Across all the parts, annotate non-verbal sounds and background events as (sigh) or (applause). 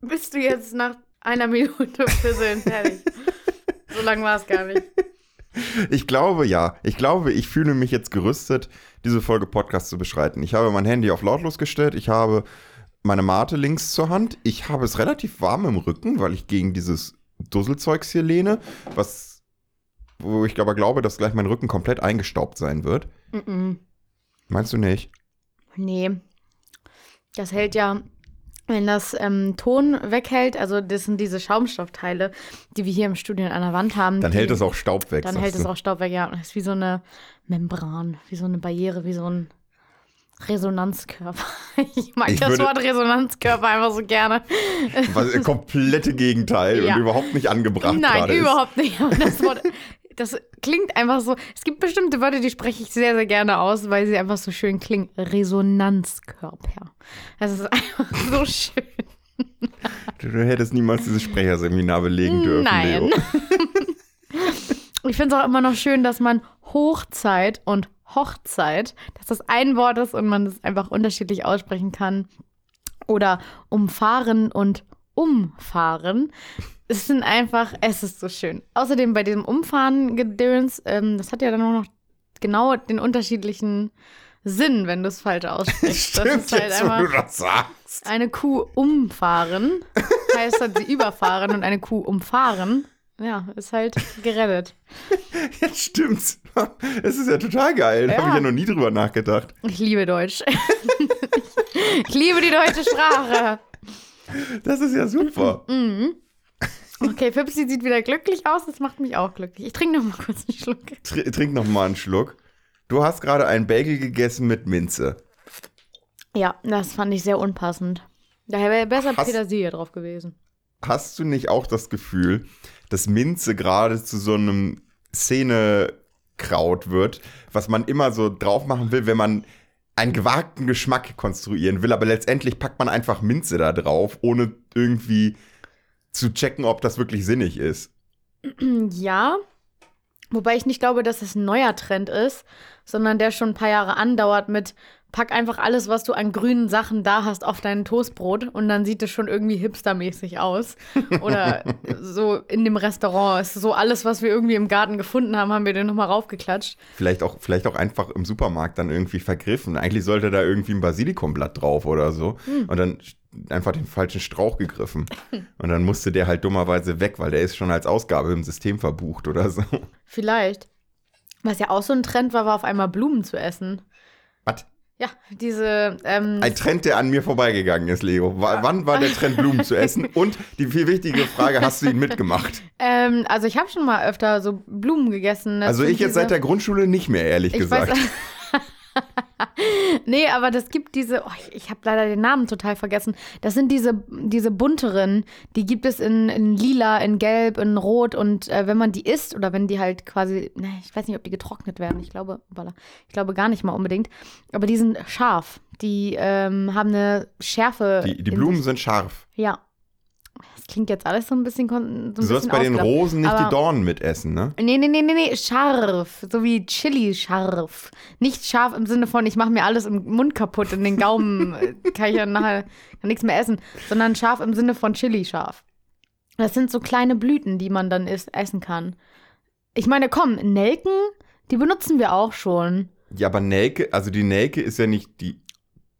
bist du jetzt nach einer Minute Fisseln fertig. (laughs) so lange war es gar nicht. Ich glaube ja. Ich glaube, ich fühle mich jetzt gerüstet, diese Folge Podcast zu beschreiten. Ich habe mein Handy auf lautlos gestellt. Ich habe meine Mate links zur Hand. Ich habe es relativ warm im Rücken, weil ich gegen dieses Dusselzeugs hier lehne, was, wo ich aber glaube, dass gleich mein Rücken komplett eingestaubt sein wird. Mm -mm. Meinst du nicht? Nee. Das hält ja, wenn das ähm, Ton weghält, also das sind diese Schaumstoffteile, die wir hier im Studio an der Wand haben. Dann die, hält es auch Staub weg. Dann hält es du. auch Staub weg, ja. Das ist wie so eine Membran, wie so eine Barriere, wie so ein Resonanzkörper. (laughs) Ich mag Ich das Wort Resonanzkörper einfach so gerne. Was das komplette Gegenteil (laughs) Ja. und überhaupt nicht angebracht Nein, überhaupt nicht. Aber das Wort, (laughs) das klingt einfach so. Es gibt bestimmte Wörter, die spreche ich sehr, sehr gerne aus, weil sie einfach so schön klingen. Resonanzkörper. Das ist (laughs) einfach so schön. Du, du hättest niemals dieses Sprecherseminar belegen dürfen, Nein. Leo. Ich finde es auch immer noch schön, dass man Hochzeit und Hochzeit, dass das ein Wort ist und man das einfach unterschiedlich aussprechen kann. Oder umfahren und umfahren. Es sind einfach, es ist so schön. Außerdem bei diesem Umfahren-Gedöns, ähm, das hat ja dann auch noch genau den unterschiedlichen Sinn, wenn du es falsch aussprichst. (laughs) Stimmt das ist halt jetzt, wo einfach du das sagst. eine Kuh umfahren, heißt halt sie überfahren und eine Kuh umfahren, ja, ist halt gerettet. (laughs) Jetzt stimmt's. Es ist ja total geil. Da Ja. habe ich ja noch nie drüber nachgedacht. Ich liebe Deutsch. (laughs) ich liebe die deutsche Sprache. Das ist ja super. Mhm. Okay, Fipsi sieht wieder glücklich aus, das macht mich auch glücklich. Ich trinke noch mal kurz einen Schluck. Tr trink noch mal einen Schluck. Du hast gerade einen Bagel gegessen mit Minze. Ja, das fand ich sehr unpassend. Daher wäre besser Hast- Petersilie drauf gewesen. Hast du nicht auch das Gefühl, dass Minze gerade zu so einem Szenekraut wird, was man immer so drauf machen will, wenn man einen gewagten Geschmack konstruieren will, aber letztendlich packt man einfach Minze da drauf, ohne irgendwie zu checken, ob das wirklich sinnig ist. (clears throat) Ja, wobei ich nicht glaube, dass es ein neuer Trend ist, sondern der schon ein paar Jahre andauert mit pack einfach alles, was du an grünen Sachen da hast, auf dein Toastbrot und dann sieht es schon irgendwie hipstermäßig aus. Oder (laughs) so in dem Restaurant ist so alles, was wir irgendwie im Garten gefunden haben, haben wir den nochmal raufgeklatscht. Vielleicht auch, vielleicht auch einfach im Supermarkt dann irgendwie vergriffen. Eigentlich sollte da irgendwie ein Basilikumblatt drauf oder so. Und dann einfach den falschen Strauch gegriffen. Und dann musste der halt dummerweise weg, weil der ist schon als Ausgabe im System verbucht oder so. Vielleicht. Was ja auch so ein Trend war, war auf einmal Blumen zu essen. Was? Ja, diese, ähm, Ein Trend, der an mir vorbeigegangen ist, Leo. Wa- Wann war der Trend, Blumen zu essen? (laughs) Und die viel wichtige Frage, hast du ihn mitgemacht? ähm, also ich habe schon mal öfter so Blumen gegessen. Das Also ich jetzt seit der Grundschule nicht mehr, ehrlich Ich gesagt. weiß. (laughs) (laughs) nee, aber das gibt diese, oh, ich, ich habe leider den Namen total vergessen. Das sind diese, diese bunteren, die gibt es in, in lila, in gelb, in rot und äh, wenn man die isst oder wenn die halt quasi, ne, ich weiß nicht, ob die getrocknet werden, ich glaube, ich glaube gar nicht mal unbedingt, aber die sind scharf. Die ähm, haben eine Schärfe. Die, die Blumen sind scharf. Ja. Das klingt jetzt alles so ein bisschen. So ein Du sollst bei den. Rosen nicht die Dornen mitessen, ne? Nee, nee, nee, nee, nee, scharf. So wie Chili scharf. Nicht scharf im Sinne von, ich mache mir alles im Mund kaputt, in den Gaumen äh, kann ich ja nachher kann nichts mehr essen, sondern scharf im Sinne von Chili scharf. Das sind so kleine Blüten, die man dann isst, essen kann. Ich meine, komm, Nelken, die benutzen wir auch schon. Ja, aber Nelke, also die Nelke ist ja nicht die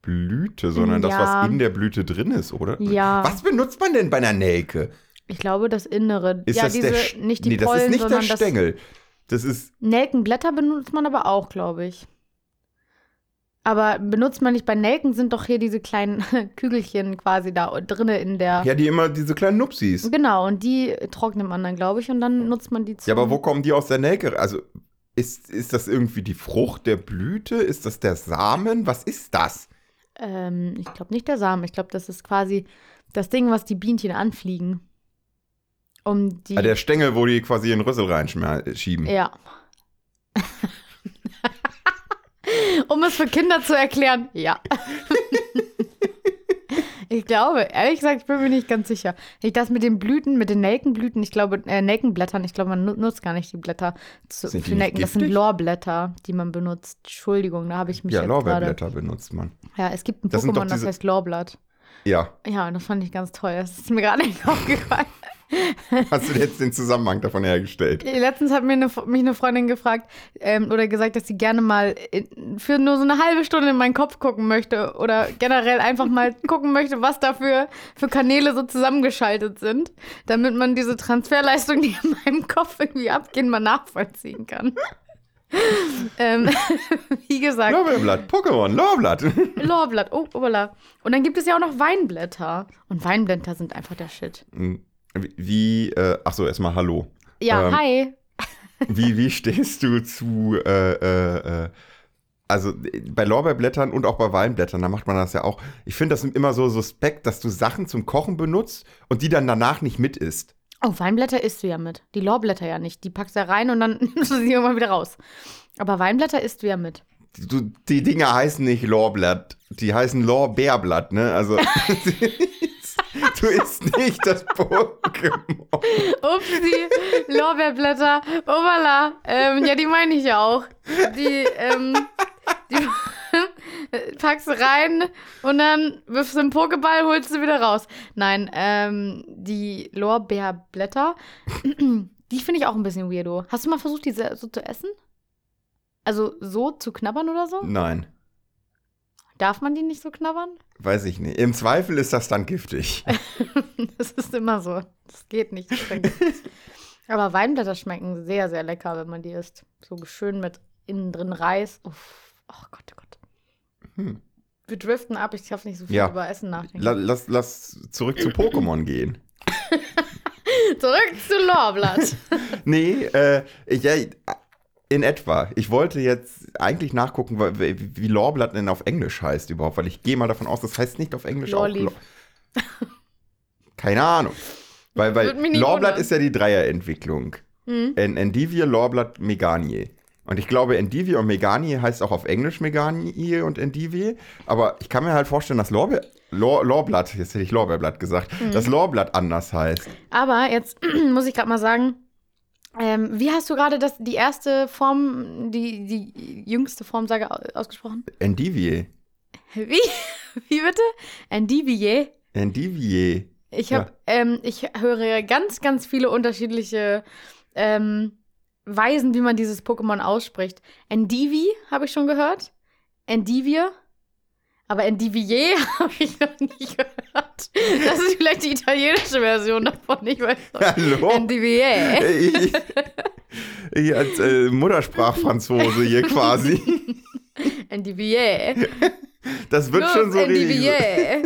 Blüte, sondern das, Ja. was in der Blüte drin ist, oder? Ja. Was benutzt man denn bei einer Nelke? Ich glaube, das Innere. Ist ja, das diese, der nicht die Nee, das Pollen, ist nicht der sondern das Stängel. Das ist, Nelkenblätter benutzt man aber auch, glaube ich. Aber benutzt man nicht bei Nelken, sind doch hier diese kleinen (laughs) Kügelchen quasi da drinne in der. ja, die immer diese kleinen Nupsis. Genau, und die trocknet man dann, glaube ich, und dann nutzt man die zu. Ja, aber wo kommen die aus der Nelke? Also, ist, ist das irgendwie die Frucht der Blüte? Ist das der Samen? Was ist das? Ähm, ich glaube nicht der Samen. Ich glaube, das ist quasi das Ding, was die Bienchen anfliegen. Um die. Ah, der Stängel, wo die quasi in den Rüssel reinschieben. ja. (laughs) um es für Kinder zu erklären, ja. (laughs) ich glaube, ehrlich gesagt, ich bin mir nicht ganz sicher. Ich das mit den Blüten, mit den Nelkenblüten, ich glaube, äh, Nelkenblättern, ich glaube, man nu- nutzt gar nicht die Blätter zu, Sind für Nelken. Das sind giftig? Lorblätter, die man benutzt. Entschuldigung, da habe ich mich Ja. Lorbeerblätter benutzt man. Ja, es gibt ein Das Pokémon, das diese- heißt Lorblatt. Ja. Ja, das fand ich ganz toll. Das ist mir gerade (laughs) nicht aufgefallen. (laughs) Hast du jetzt den Zusammenhang davon hergestellt? Letztens hat mir eine, mich eine Freundin gefragt ähm, oder gesagt, dass sie gerne mal in, für nur so eine halbe Stunde in meinen Kopf gucken möchte oder generell einfach mal (laughs) gucken möchte, was da für, für Kanäle so zusammengeschaltet sind, damit man diese Transferleistung, die in meinem Kopf irgendwie abgehen, mal nachvollziehen kann. (laughs) ähm, wie gesagt. Lorbeerblatt, Pokémon, Lorblatt. Lorblatt, oh, obala. Und dann gibt es ja auch noch Weinblätter. Und Weinblätter sind einfach der Shit. Wie, äh, ach so, erstmal Hallo. Ja, Ähm, hi. Wie, wie stehst du zu, äh, äh, äh, also bei Lorbeerblättern und auch bei Weinblättern, da macht man das ja auch. Ich finde das immer so suspekt, dass du Sachen zum Kochen benutzt und die dann danach nicht mit isst. Oh, Weinblätter isst du ja mit. Die Lorblätter ja nicht. Die packst du ja rein und dann (laughs) nimmst du sie irgendwann wieder raus. Aber Weinblätter isst du ja mit. Du, die Dinger heißen nicht Lorblatt, die heißen Lorbeerblatt, ne? Also (laughs) (laughs) du isst nicht das Pokémon. Upsi, Lorbeerblätter, obala. Ähm, ja, die meine ich ja auch. Die, ähm, die (laughs) packst du rein und dann wirfst du einen Pokéball, holst du wieder raus. Nein, ähm, die Lorbeerblätter, (clears throat) die finde ich auch ein bisschen weirdo. Hast du mal versucht, diese so zu essen? Also so zu knabbern oder so? Nein, Darf man die nicht so knabbern? weiß ich nicht. Im Zweifel ist das dann giftig. (laughs) Das ist immer so. Das geht nicht. Das. Aber Weinblätter schmecken sehr, sehr lecker, wenn man die isst. So schön mit innen drin Reis. Uff. Oh Gott, oh Gott. Hm. Wir driften ab. Ich darf nicht so viel Ja. über Essen nachdenken. La, lass, lass zurück zu Pokémon gehen. (laughs) Zurück zu Lorblatt. (laughs) Nee, äh, ich- ja, in etwa. Ich wollte jetzt eigentlich nachgucken, wie, wie Lorblatt denn auf Englisch heißt überhaupt, weil ich gehe mal davon aus, das heißt nicht auf Englisch Lorleaf. auch. Lo Keine Ahnung. Weil, weil Lorblatt wundern. ist ja die Dreierentwicklung. Hm? En Endivie, Lorblatt, Meganie. Und ich glaube, Endivie und Meganie heißt auch auf Englisch Meganie und Endivie. Aber ich kann mir halt vorstellen, dass Lorbe Lor Lorblatt, jetzt hätte ich Lorbeerblatt gesagt, Hm. dass Lorblatt anders heißt. Aber jetzt (clears throat) muss ich gerade mal sagen, ähm, wie hast du gerade das, die erste Form, die, die jüngste Formsage au- ausgesprochen? Endivie. Wie? (laughs) Wie bitte? Endivier? Endivie. Ich habe, ähm, ich höre ganz, ganz viele unterschiedliche ähm, Weisen, wie man dieses Pokémon ausspricht. Endivi habe ich schon gehört. Endivir. Aber Endivier (laughs) habe ich noch nie gehört. Das ist vielleicht die italienische Version davon. Ich weiß nicht. Hallo? Endivier. ich, ich als äh, Muttersprachfranzose hier quasi. (laughs) Endivier. Das wird schon so. Endivier.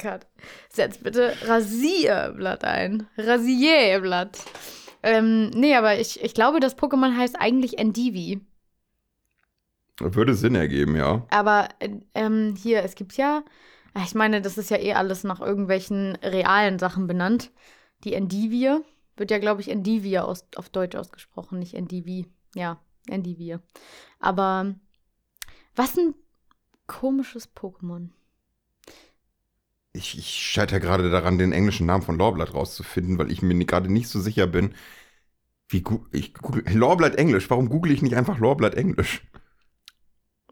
Gott. (laughs) Setz bitte Rasierblatt ein. Rasierblatt. Ähm, nee, aber ich, ich glaube, das Pokémon heißt eigentlich Endivi. Würde Sinn ergeben, ja. Aber äh, ähm, hier, es gibt ja, ah, ich meine, das ist ja eh alles nach irgendwelchen realen Sachen benannt. Die Endivie wird ja, glaube ich, Endivie aus, auf Deutsch ausgesprochen, nicht Endivi. Ja, Endivie. Aber was ein komisches Pokémon. Ich, ich scheitere gerade daran, den englischen Namen von Lorblatt rauszufinden, weil ich mir gerade nicht so sicher bin. Wie gu ich google Lorblatt Englisch. Warum google ich nicht einfach Lorblatt Englisch?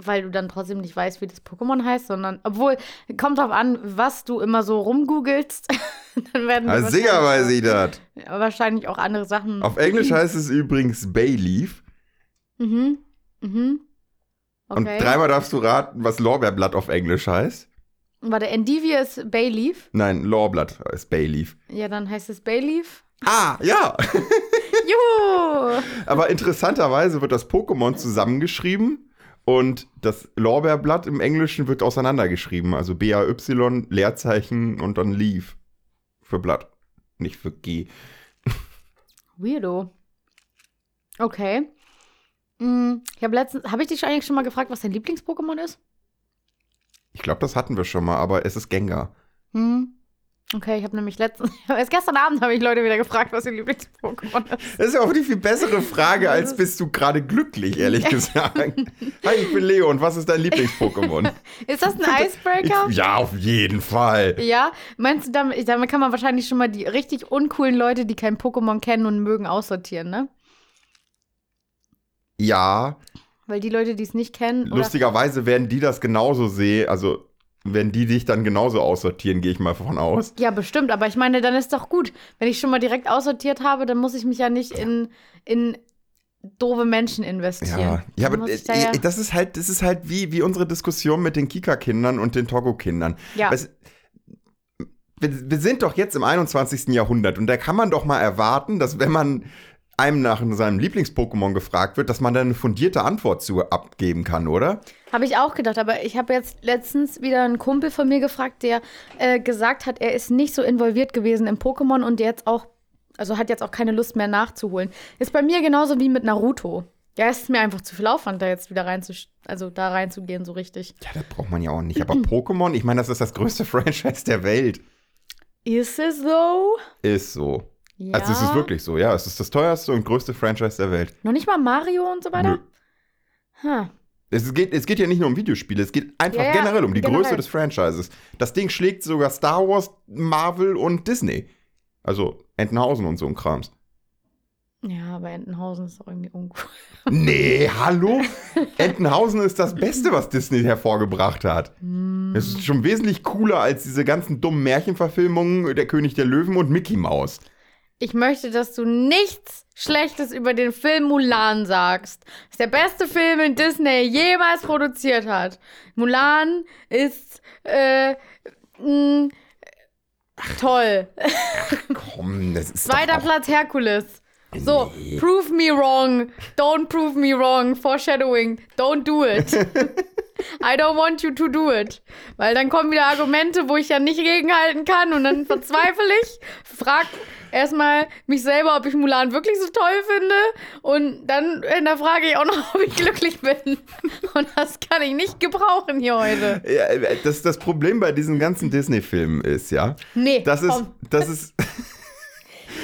Weil du dann trotzdem nicht weißt, wie das Pokémon heißt, sondern, obwohl, kommt drauf an, was du immer so rumgoogelst. (laughs) dann werden Ah, sicher weiß wahrscheinlich ich das. auch- (laughs) Wahrscheinlich auch andere Sachen. Auf Englisch (laughs) heißt es übrigens Bayleaf. Mhm. Mhm. Und Okay. dreimal darfst du raten, was Lorbeerblatt auf Englisch heißt. Warte, Endivie ist Bayleaf. Nein, Lorblatt ist Bayleaf. Ja, dann heißt es Bayleaf. Ah, ja. Juhu! Aber interessanterweise wird das Pokémon zusammengeschrieben und das Lorbeerblatt im Englischen wird auseinandergeschrieben. Also B-A-Y, Leerzeichen und dann Leaf. Für Blatt. Nicht für G. Weirdo. Okay. Hm, Ich habe letztens, habe ich dich eigentlich schon mal gefragt, was dein Lieblings-Pokémon ist? Ich glaube, das hatten wir schon mal, aber es ist Gengar. Hm. Okay, ich habe nämlich letztens, (laughs) erst gestern Abend habe ich Leute wieder gefragt, was ihr Lieblings-Pokémon ist. Das ist ja auch die viel bessere Frage, als bist du gerade glücklich, ehrlich gesagt. Hi, ich bin Leo und was ist dein Lieblings-Pokémon? (laughs) Ist das ein Icebreaker? Ich- Ja, auf jeden Fall. Ja, meinst du, damit, damit kann man wahrscheinlich schon mal die richtig uncoolen Leute, die kein Pokémon kennen und mögen, aussortieren, ne? Ja, Weil die Leute, die es nicht kennen, lustigerweise werden die das genauso sehen, also wenn die dich dann genauso aussortieren, gehe ich mal davon aus. Ja, bestimmt, aber ich meine, dann ist doch gut. Wenn ich schon mal direkt aussortiert habe, dann muss ich mich ja nicht in, in doofe Menschen investieren. Ja, ja aber ich da äh, ja, das ist halt, das ist halt wie, wie unsere Diskussion mit den Kika-Kindern und den Togo-Kindern. ja. Wir, wir sind doch jetzt im 21. Jahrhundert und da kann man doch mal erwarten, dass wenn man einem nach seinem Lieblings-Pokémon gefragt wird, dass man dann eine fundierte Antwort zu abgeben kann, oder? Habe ich auch gedacht, aber ich habe jetzt letztens wieder einen Kumpel von mir gefragt, der äh, gesagt hat, er ist nicht so involviert gewesen im Pokémon und jetzt auch, also hat jetzt auch keine Lust mehr nachzuholen. Ist bei mir genauso wie mit Naruto. Ja, es ist mir einfach zu viel Aufwand, da jetzt wieder rein also da reinzugehen, so richtig. Ja, das braucht man ja auch nicht. Aber Pokémon, ich meine, das ist das größte (laughs) Franchise der Welt. Ist es so? Ist so. Ja. Also es ist wirklich so, ja. Es ist das teuerste und größte Franchise der Welt. Noch nicht mal Mario und so weiter? Huh. Es geht, es geht ja nicht nur um Videospiele, es geht einfach Ja, generell um die generell. Größe des Franchises. Das Ding schlägt sogar Star Wars, Marvel und Disney. Also Entenhausen und so ein Krams. Ja, aber Entenhausen ist doch irgendwie uncool. (laughs) Nee, hallo? Entenhausen ist das Beste, was Disney hervorgebracht hat. Hm. Es ist schon wesentlich cooler als diese ganzen dummen Märchenverfilmungen Der König der Löwen und Mickey Mouse. Ich möchte, dass du nichts Schlechtes über den Film Mulan sagst. Das ist der beste Film, den Disney jemals produziert hat. Mulan ist äh, mh, toll. Komm, das ist Zweiter Platz Herkules. So, Nee. prove me wrong. Don't prove me wrong. Foreshadowing. Don't do it. (laughs) I don't want you to do it. Weil dann kommen wieder Argumente, wo ich ja nicht gegenhalten kann und dann verzweifle ich, frag erstmal mich selber, ob ich Mulan wirklich so toll finde und dann hinterfrage ich auch noch, (laughs) ob ich glücklich bin. Und das kann ich nicht gebrauchen hier heute. Ja, das, das Problem bei diesen ganzen Disney-Filmen ist, ja, Nee, das ist, komm. das ist, (laughs)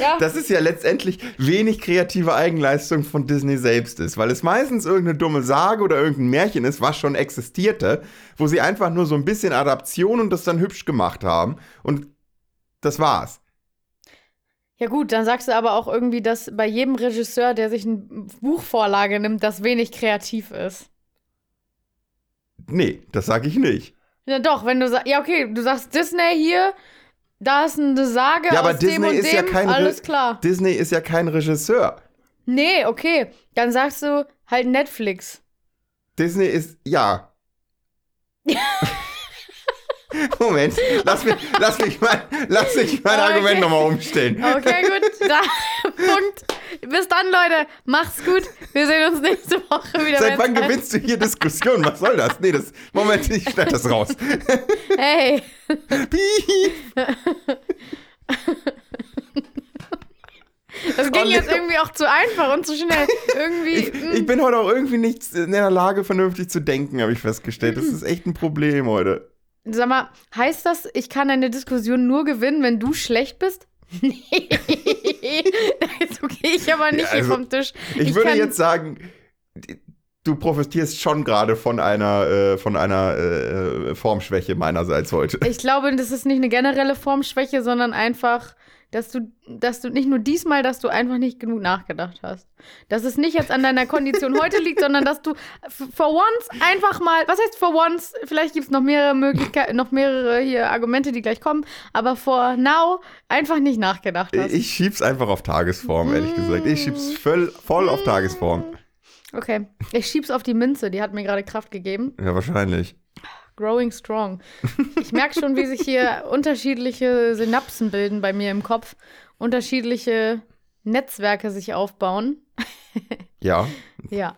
Ja. das ist ja letztendlich wenig kreative Eigenleistung von Disney selbst ist, weil es meistens irgendeine dumme Sage oder irgendein Märchen ist, was schon existierte, wo sie einfach nur so ein bisschen Adaption und das dann hübsch gemacht haben und das war's. Ja gut, dann sagst du aber auch irgendwie, dass bei jedem Regisseur, der sich eine Buchvorlage nimmt, das wenig kreativ ist. Nee, das sage ich nicht. Ja doch, wenn du sagst, ja okay, du sagst Disney hier, da ist eine Sage Ja, aber aus dem Disney und ist dem, ja kein Re- alles klar. Disney ist ja kein Regisseur. Nee, okay, dann sagst du halt Netflix. Disney ist, ja. (laughs) (laughs) Moment, lass mich, lass mich mein, lass mich mein Okay. Argument nochmal umstellen. Okay, gut, (laughs) da, Punkt. Bis dann, Leute, macht's gut. Wir sehen uns nächste Woche wieder. Seit wann gewinnst du hier Diskussionen? Was soll das? Nee, das, Moment, ich schneide das raus. (laughs) Hey. Das ging Oh, jetzt irgendwie auch zu einfach und zu schnell. Irgendwie. Ich, mm. ich bin heute auch irgendwie nicht in der Lage, vernünftig zu denken, habe ich festgestellt. Das ist echt ein Problem heute. Sag mal, heißt das, ich kann eine Diskussion nur gewinnen, wenn du schlecht bist? (laughs) Nee. so gehe ich aber nicht Ja, also, hier vom Tisch. Ich, würde kann- jetzt sagen, du profitierst schon gerade von einer, äh, von einer äh, Formschwäche meinerseits heute. Ich glaube, das ist nicht eine generelle Formschwäche, sondern einfach, dass du, dass du nicht nur diesmal, dass du einfach nicht genug nachgedacht hast. Dass es nicht jetzt an deiner Kondition (laughs) heute liegt, sondern dass du for once einfach mal, was heißt for once? Vielleicht gibt es noch mehrere Möglichkeiten, noch mehrere hier Argumente, die gleich kommen, aber for now einfach nicht nachgedacht hast. Ich schieb's einfach auf Tagesform, ehrlich gesagt. Ich schieb's voll, voll auf Tagesform. Okay, ich schieb's auf die Minze, die hat mir gerade Kraft gegeben. Ja, wahrscheinlich. Growing strong. Ich merke schon, wie sich hier (laughs) unterschiedliche Synapsen bilden bei mir im Kopf, unterschiedliche Netzwerke sich aufbauen. Ja. (laughs) Ja.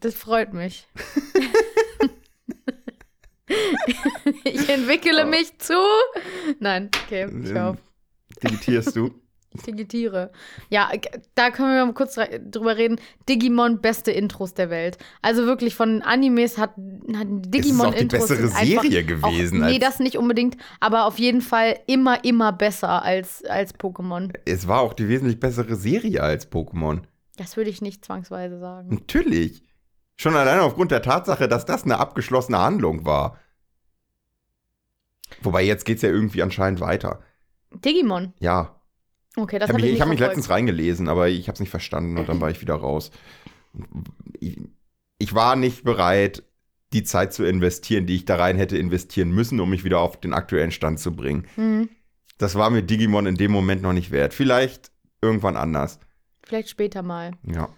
Das freut mich. (laughs) ich entwickle mich zu. Nein, okay, ich auf. Digitierst du? Digitiere. Ja, da können wir mal kurz drüber reden. Digimon, beste Intros der Welt. Also wirklich von Animes hat, hat Digimon auch die bessere Serie gewesen Auch, nee, das nicht unbedingt, aber auf jeden Fall immer, immer besser als, als Pokémon. Es war auch die wesentlich bessere Serie als Pokémon. Das würde ich nicht zwangsweise sagen. Natürlich. Schon alleine aufgrund der Tatsache, dass das eine abgeschlossene Handlung war. Wobei jetzt geht's ja irgendwie anscheinend weiter. Digimon. Ja. Okay, das ich habe habe ich, mich, ich hab mich letztens reingelesen, aber ich habe es nicht verstanden und dann war ich wieder raus. Ich, ich war nicht bereit, die Zeit zu investieren, die ich da rein hätte investieren müssen, um mich wieder auf den aktuellen Stand zu bringen. Hm. Das war mir Digimon in dem Moment noch nicht wert. Vielleicht irgendwann anders. Vielleicht später mal. Ja.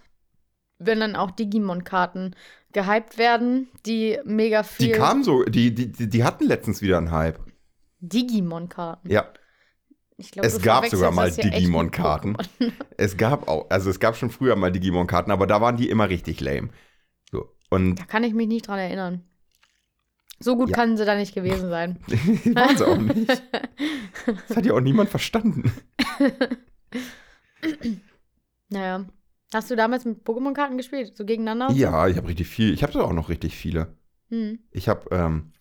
Wenn dann auch Digimon-Karten gehypt werden, die mega viel. Die kamen so, die, die die hatten letztens wieder einen Hype. Digimon-Karten. Ja. Glaub, Es gab sogar mal Digimon-Karten. (laughs) Es gab auch, also es gab schon früher mal Digimon-Karten, aber da waren die immer richtig lame. So. Und Da kann ich mich nicht dran erinnern. So gut Ja. kann sie da nicht gewesen sein. (laughs) waren sie auch nicht. Das hat ja auch niemand verstanden. (laughs) Naja. Hast du damals mit Pokémon-Karten gespielt? So gegeneinander? Ja, ich habe richtig viel. Ich habe da auch noch richtig viele. Hm. Ich habe ähm,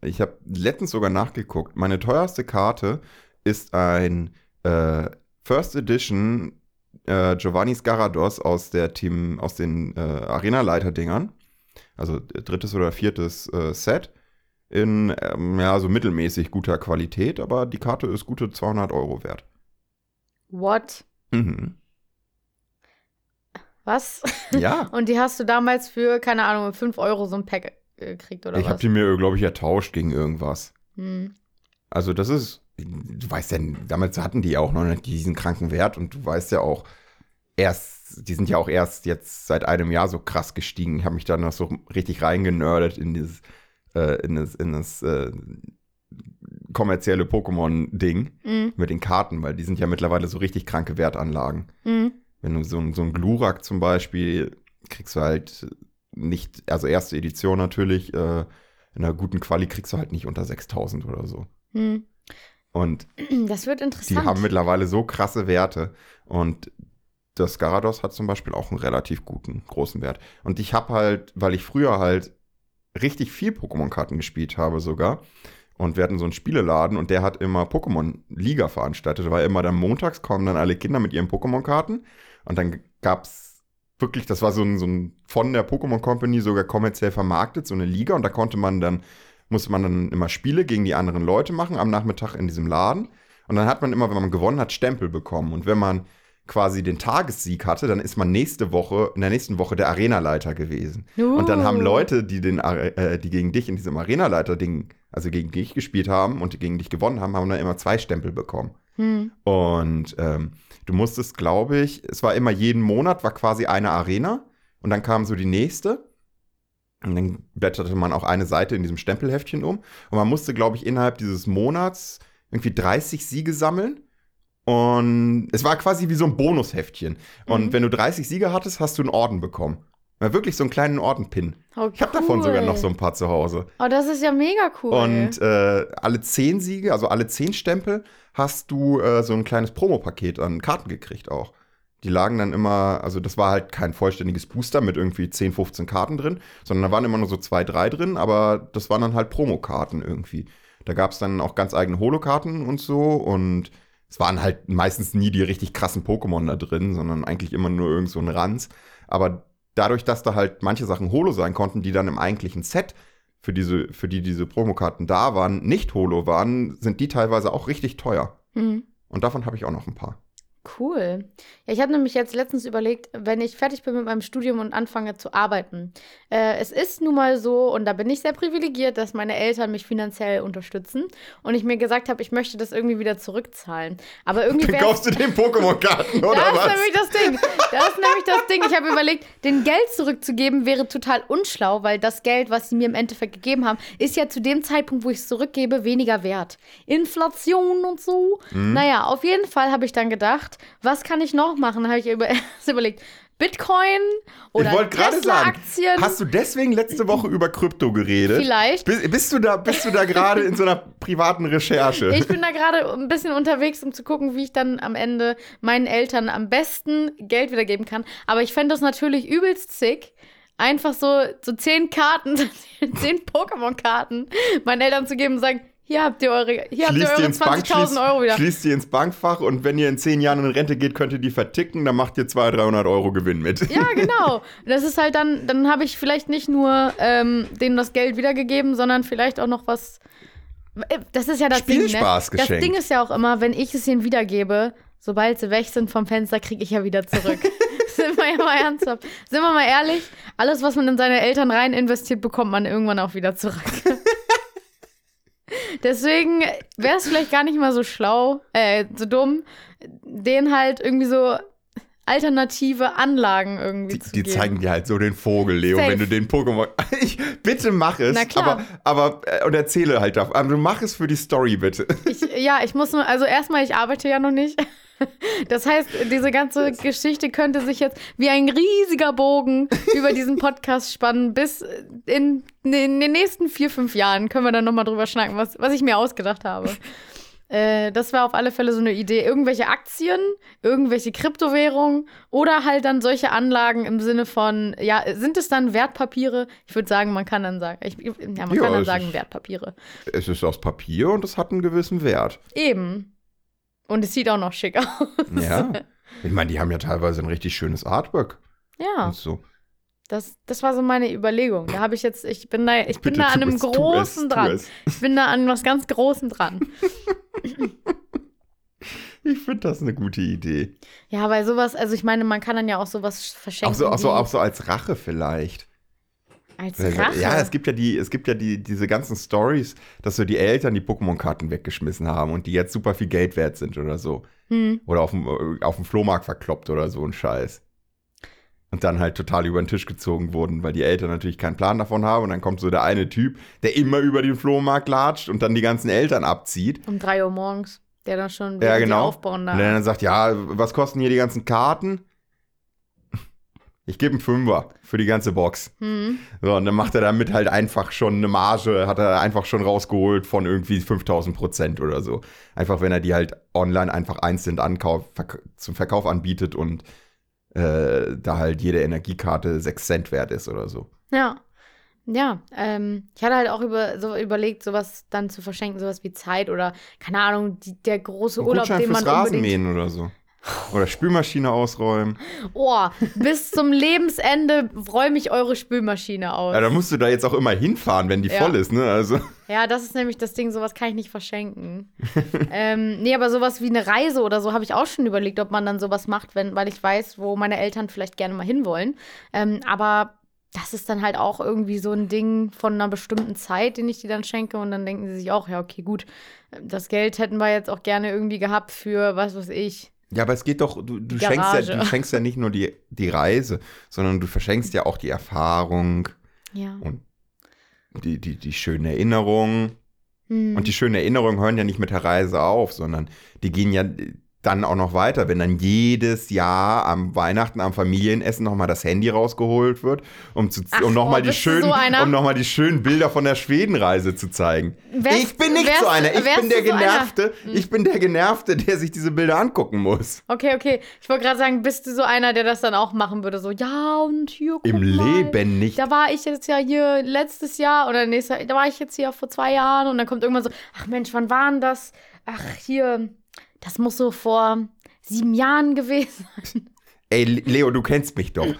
ich habe letztens sogar nachgeguckt. Meine teuerste Karte ist ein äh, First Edition äh, Giovanni Garados aus der Team aus den äh, Arena-Leiter-Dingern. Also drittes oder viertes äh, Set in ähm, ja so mittelmäßig guter Qualität, aber die Karte ist gute 200 Euro wert. What? Mhm. Was? Ja. (laughs) Und die hast du damals für, keine Ahnung, 5 Euro so ein Pack äh, gekriegt, oder ich habe was? die mir, glaube ich, ertauscht gegen irgendwas. Hm. Also das ist, du weißt ja, damals hatten die ja auch noch nicht diesen kranken Wert und du weißt ja auch, erst, die sind ja auch erst jetzt seit einem Jahr so krass gestiegen. Ich habe mich da noch so richtig reingenördet in dieses, äh, in das, in das äh, kommerzielle Pokémon-Ding Hm. mit den Karten, weil die sind ja mittlerweile so richtig kranke Wertanlagen. Hm. Wenn du so, ein- so ein Glurak zum Beispiel kriegst du halt nicht, also erste Edition natürlich, äh, in einer guten Quali kriegst du halt nicht unter 6000 oder so. Hm. Und (clears throat) Das wird die interessant. haben mittlerweile so krasse Werte. Und das Garados hat zum Beispiel auch einen relativ guten, großen Wert. Und ich habe halt, weil ich früher halt richtig viel Pokémon-Karten gespielt habe sogar. Und wir hatten so einen Spieleladen und der hat immer Pokémon-Liga veranstaltet. Weil immer dann montags kommen dann alle Kinder mit ihren Pokémon-Karten. Und dann gab's wirklich, das war so ein, so ein von der Pokémon Company sogar kommerziell vermarktet, so eine Liga. Und da konnte man dann, musste man dann immer Spiele gegen die anderen Leute machen am Nachmittag in diesem Laden. Und dann hat man immer, wenn man gewonnen hat, Stempel bekommen. Und wenn man quasi den Tagessieg hatte, dann ist man nächste Woche, in der nächsten Woche der Arenaleiter gewesen. Und dann haben Uh. Leute, die, den, äh, die gegen dich in diesem Arenaleiter-Ding, also gegen dich gespielt haben und gegen dich gewonnen haben, haben dann immer zwei Stempel bekommen. Hm. Und ähm, du musstest, glaube ich, es war immer jeden Monat, war quasi eine Arena. Und dann kam so die nächste. Und dann blätterte man auch eine Seite in diesem Stempelheftchen um. Und man musste, glaube ich, innerhalb dieses Monats irgendwie 30 Siege sammeln. Und es war quasi wie so ein Bonusheftchen. Und Mhm. wenn du 30 Siege hattest, hast du einen Orden bekommen. War wirklich so einen kleinen Ordenpin. Oh, Ich habe davon cool. sogar noch so ein paar zu Hause. Oh, das ist ja mega cool. Und äh, alle zehn Siege, also alle zehn Stempel, hast du äh, so ein kleines Promopaket an Karten gekriegt auch. Die lagen dann immer, also das war halt kein vollständiges Booster mit irgendwie 10, 15 Karten drin, sondern da waren immer nur so zwei, drei drin, aber das waren dann halt Promokarten irgendwie. Da gab es dann auch ganz eigene Holokarten und so und es waren halt meistens nie die richtig krassen Pokémon da drin, sondern eigentlich immer nur irgend so ein Ranz. Aber dadurch, dass da halt manche Sachen Holo sein konnten, die dann im eigentlichen Set für diese, für die diese Promokarten da waren, nicht Holo waren, sind die teilweise auch richtig teuer. Hm. Und davon habe ich auch noch ein paar. Cool. Ja, ich habe nämlich jetzt letztens überlegt, wenn ich fertig bin mit meinem Studium und anfange zu arbeiten. Äh, es ist nun mal so, und da bin ich sehr privilegiert, dass meine Eltern mich finanziell unterstützen und ich mir gesagt habe, ich möchte das irgendwie wieder zurückzahlen. Aber (laughs) irgendwie Dann kaufst du den Pokémon-Karten, (laughs) oder das ist was? nämlich das Ding. Das ist nämlich das Ding. Ich habe überlegt, den Geld zurückzugeben wäre total unschlau, weil das Geld, was sie mir im Endeffekt gegeben haben, ist ja zu dem Zeitpunkt, wo ich es zurückgebe, weniger wert. Inflation und so. Mhm. Naja, auf jeden Fall habe ich dann gedacht, was kann ich noch machen? Habe ich über (laughs) erst überlegt, Bitcoin oder ich wollte gerade sagen, Tesla-Aktien. hast du deswegen letzte Woche über Krypto geredet? Vielleicht. Bist, bist du da, bist du da gerade in so einer privaten Recherche? Ich bin da gerade ein bisschen unterwegs, um zu gucken, wie ich dann am Ende meinen Eltern am besten Geld wiedergeben kann. Aber ich fände das natürlich übelst sick, einfach so, so zehn Karten, (laughs) zehn Pokémon-Karten meinen Eltern zu geben und sagen, hier habt ihr eure, hier habt ihr eure ins Bank, 20.000 schließt, Euro wieder. schließt die ins Bankfach und wenn ihr in zehn Jahren in Rente geht, könnt ihr die verticken, dann macht ihr 200, 300 Euro Gewinn mit. Ja, (laughs) genau. Das ist halt dann, dann habe ich vielleicht nicht nur ähm, denen das Geld wiedergegeben, sondern vielleicht auch noch was. Äh, Das ist ja das Ding. Ne? Das. Ding ist ja auch immer, wenn ich es ihnen wiedergebe, sobald sie weg sind vom Fenster, kriege ich ja wieder zurück. (laughs) Sind wir ja mal ernsthaft. Sind wir mal ehrlich, alles, was man in seine Eltern rein investiert, bekommt man irgendwann auch wieder zurück. (laughs) Deswegen wäre es vielleicht gar nicht mal so schlau, äh, so dumm, denen halt irgendwie so alternative Anlagen irgendwie Die, zu die geben. zeigen dir halt so den Vogel, Leo, Safe. wenn du den Pokémon. (laughs) Ich, bitte mach es. Na klar. Aber, aber äh, und erzähle halt davon. Aber du mach es für die Story, bitte. Ich, ja, ich muss nur, also erstmal, ich arbeite ja noch nicht. (laughs) Das heißt, diese ganze Geschichte könnte sich jetzt wie ein riesiger Bogen über diesen Podcast spannen. Bis in, in den nächsten vier, fünf Jahren können wir dann nochmal drüber schnacken, was, was ich mir ausgedacht habe. (laughs) Äh, das war auf alle Fälle so eine Idee. Irgendwelche Aktien, irgendwelche Kryptowährungen oder halt dann solche Anlagen im Sinne von, ja, sind es dann Wertpapiere? Ich würde sagen, man kann dann sagen, ich, ja, man Ja, kann dann sagen ist- Wertpapiere. Es ist aus Papier und es hat einen gewissen Wert. Eben. Und es sieht auch noch schick aus. Ja. Ich meine, die haben ja teilweise ein richtig schönes Artwork. Ja, Und so. das, das war so meine Überlegung. Da habe ich jetzt, ich bin da, ich bin Bitte da an einem es, Großen es, dran. es. Ich bin da an was ganz Großem dran. (laughs) Ich finde das eine gute Idee. Ja, weil sowas, also ich meine, man kann dann ja auch sowas verschenken. Auch so, auch, so, auch so als Rache vielleicht. Als Rache. Ja, es gibt ja die, es gibt ja die, diese ganzen Stories, dass so die Eltern die Pokémon-Karten weggeschmissen haben und die jetzt super viel Geld wert sind oder so. Hm. Oder auf dem, äh, auf dem Flohmarkt verkloppt oder so ein Scheiß. Und dann halt total über den Tisch gezogen wurden, weil die Eltern natürlich keinen Plan davon haben. Und dann kommt so der eine Typ, der immer über den Flohmarkt latscht und dann die ganzen Eltern abzieht. Um 3 Uhr morgens. Der dann schon Ja, genau. aufbauen da. Und der dann sagt, ja, was kosten hier die ganzen Karten? Ich gebe einen Fünfer für die ganze Box. Hm. So, und dann macht er damit halt einfach schon eine Marge, hat er einfach schon rausgeholt von irgendwie 5000 Prozent oder so. Einfach, wenn er die halt online einfach einzeln ankauf, verk zum Verkauf anbietet und äh, da halt jede Energiekarte 6 Cent wert ist oder so. Ja. Ja, ähm, ich hatte halt auch über, so überlegt, sowas dann zu verschenken, sowas wie Zeit oder, keine Ahnung, die, der große Urlaub, den man Rasenmähen oder so. Oder Spülmaschine ausräumen. Oh, bis zum Lebensende räume ich eure Spülmaschine aus. Ja, da musst du da jetzt auch immer hinfahren, wenn die Ja. voll ist, ne? Also. Ja, das ist nämlich das Ding, sowas kann ich nicht verschenken. (laughs) ähm, nee, aber sowas wie eine Reise oder so habe ich auch schon überlegt, ob man dann sowas macht, wenn, weil ich weiß, wo meine Eltern vielleicht gerne mal hinwollen. Ähm, aber das ist dann halt auch irgendwie so ein Ding von einer bestimmten Zeit, den ich die dann schenke. Und dann denken sie sich auch, ja, okay, gut, das Geld hätten wir jetzt auch gerne irgendwie gehabt für, was weiß ich. Ja, aber es geht doch, du, du, schenkst, ja, du schenkst ja nicht nur die, die Reise, sondern du verschenkst ja auch die Erfahrung Ja. und die, die, die schönen Erinnerungen. Hm. Und die schönen Erinnerungen hören ja nicht mit der Reise auf, sondern die gehen ja dann auch noch weiter, wenn dann jedes Jahr am Weihnachten, am Familienessen nochmal das Handy rausgeholt wird, um, zu, Ach, um nochmal oh, die, schönen, so um noch mal die schönen Bilder von der Schwedenreise zu zeigen. Wärst- ich bin nicht wärst- so einer, ich bin der so einer? Genervte, ich bin der Genervte, der sich diese Bilder angucken muss. Okay, okay. Ich wollte gerade sagen, bist du so einer, der das dann auch machen würde? So, ja, und hier, guck Im mal. Leben nicht. Da war ich jetzt ja hier letztes Jahr oder nächstes Jahr, da war ich jetzt hier vor zwei Jahren und dann kommt irgendwann so, ach Mensch, wann war denn das? Ach, hier, das muss so vor sieben Jahren gewesen sein. Ey, Leo, du kennst mich doch.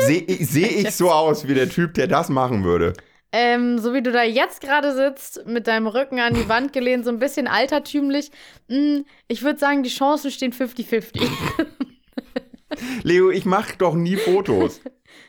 Sehe seh ich so aus wie der Typ, der das machen würde? Ähm, so wie du da jetzt gerade sitzt, mit deinem Rücken an die Wand gelehnt, so ein bisschen altertümlich. Mh, ich würde sagen, die Chancen stehen 50-50. (laughs) Leo, ich mache doch nie Fotos.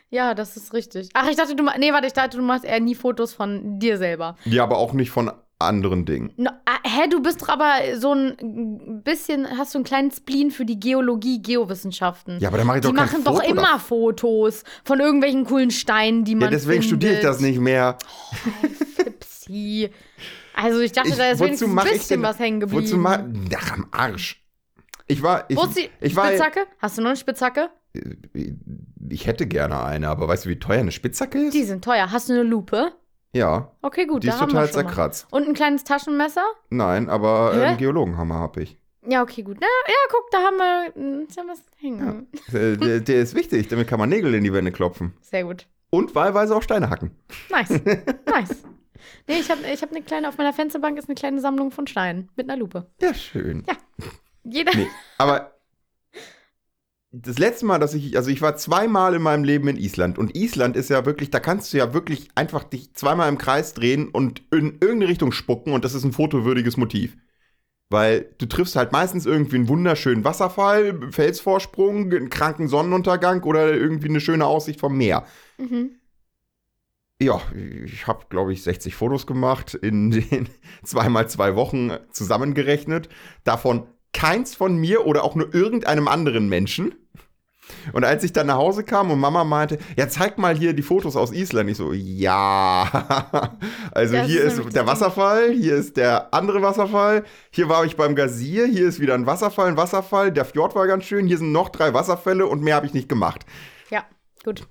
ja, das ist richtig. Ach, ich dachte, du nee, warte, ich dachte, du machst eher nie Fotos von dir selber. Ja, aber auch nicht von anderen Dingen. No, ah, hä, du bist doch aber so ein bisschen, hast du einen kleinen Spleen für die Geologie, Geowissenschaften. Ja, aber da mache ich doch die machen Foto doch immer davon. Fotos von irgendwelchen coolen Steinen, die man Ja, deswegen studiere ich das nicht mehr. Psi. Also ich dachte, Ich, da ist wenigstens ein bisschen denn, was hängen geblieben. Wozu mach, Ach, am Arsch. Ich war, ich, Wo ist die ich war, Spitzhacke? Hast du noch eine Spitzhacke? ich hätte gerne eine, aber weißt du, wie teuer eine Spitzhacke ist? Die sind teuer. Hast du eine Lupe? Ja, Okay, gut, die da ist haben total wir schon mal. zerkratzt. Und ein kleines Taschenmesser? Nein, aber äh, einen Geologenhammer habe ich. Ja, okay, gut. Na, ja, guck, da haben wir, hm, da haben wir was hängen. Äh, der, der ist wichtig, damit kann man Nägel in die Wände klopfen. Sehr gut. Und wahlweise auch Steine hacken. Nice. (laughs) nice. Nee, ich habe ich hab eine kleine, auf meiner Fensterbank ist eine kleine Sammlung von Steinen mit einer Lupe. Ja, schön. Jeder. Nee, aber das letzte Mal, dass ich, also ich war zweimal in meinem Leben in Island und Island ist ja wirklich, da kannst du ja wirklich einfach dich zweimal im Kreis drehen und in irgendeine Richtung spucken und das ist ein fotowürdiges Motiv. Weil du triffst halt meistens irgendwie einen wunderschönen Wasserfall, Felsvorsprung, einen kranken Sonnenuntergang oder irgendwie eine schöne Aussicht vom Meer. Mhm. Ja, ich habe, glaube ich, 60 Fotos gemacht in (laughs) den zweimal zwei Wochen zusammengerechnet. Davon keins von mir oder auch nur irgendeinem anderen Menschen. Und als ich dann nach Hause kam und Mama meinte, ja, zeig mal hier die Fotos aus Island. Ich so, ja. (laughs) Also Das hier ist ist der. Wasserfall, hier ist der andere Wasserfall, hier war ich beim Gazier, hier ist wieder ein Wasserfall, ein Wasserfall, der Fjord war ganz schön, hier sind noch drei Wasserfälle und mehr habe ich nicht gemacht. Ja, gut.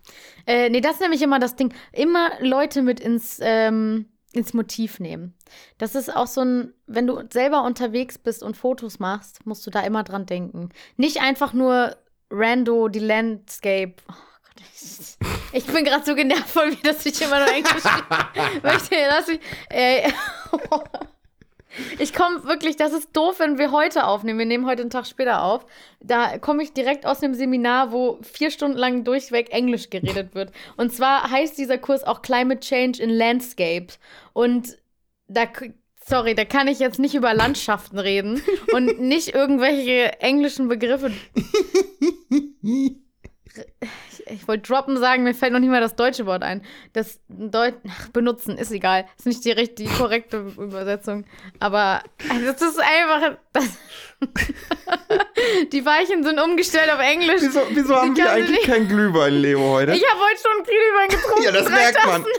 Äh, nee, das ist nämlich immer das Ding. Immer Leute mit ins, ähm, ins Motiv nehmen. Das ist auch so ein, wenn du selber unterwegs bist und Fotos machst, musst du da immer dran denken. Nicht einfach nur rando die Landscape. Oh Gott, ich, ich bin gerade so genervt von mir, dass ich immer nur (laughs) Englisch möchte. Lass mich, ey. (laughs) Ich komme wirklich, das ist doof, wenn wir heute aufnehmen. Wir nehmen heute einen Tag später auf. Da komme ich direkt aus dem Seminar, wo vier Stunden lang durchweg Englisch geredet wird. Und zwar heißt dieser Kurs auch Climate Change in Landscape. Und da, sorry, da kann ich jetzt nicht über Landschaften reden und nicht irgendwelche englischen Begriffe. (laughs) Ich, ich wollte droppen sagen, mir fällt noch nicht mal das deutsche Wort ein. Das Deut Ach, benutzen ist egal. Ist nicht die, die korrekte Übersetzung. Aber also das ist einfach. Das (laughs) die Weichen sind umgestellt auf Englisch. Wieso, wieso haben wir eigentlich nicht- kein Glühwein, Leo, heute? Ich habe heute schon Glühwein getrunken. ja, das merkt man. (laughs)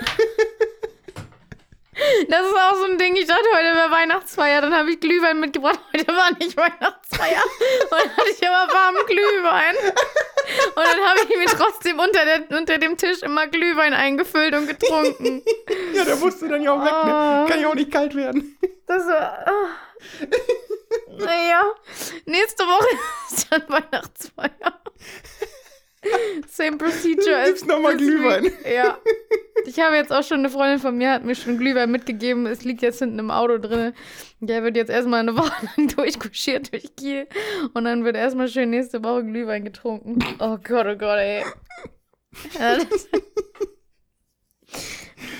Das ist auch so ein Ding. Ich dachte, heute wäre Weihnachtsfeier. Dann habe ich Glühwein mitgebracht. (laughs) Heute war nicht Weihnachtsfeier. Und dann hatte ich aber warmen Glühwein. Und dann habe ich mir trotzdem unter, der, unter dem Tisch immer Glühwein eingefüllt und getrunken. (laughs) Ja, der musste dann ja auch weg, ne? Oh. Kann ja auch nicht kalt werden. Das war. ah. Naja, nächste Woche (laughs) ist dann Weihnachtsfeier. Same procedure Du gibst noch mal this week. Glühwein. Ja. Ich habe jetzt auch schon eine Freundin von mir, hat mir schon Glühwein mitgegeben. Es liegt jetzt hinten im Auto drin. Der wird jetzt erstmal eine (laughs) Woche lang durchkuschiert durch Kiel. Und dann wird erstmal schön nächste Woche Glühwein getrunken. Oh Gott, oh Gott, ey. Ja,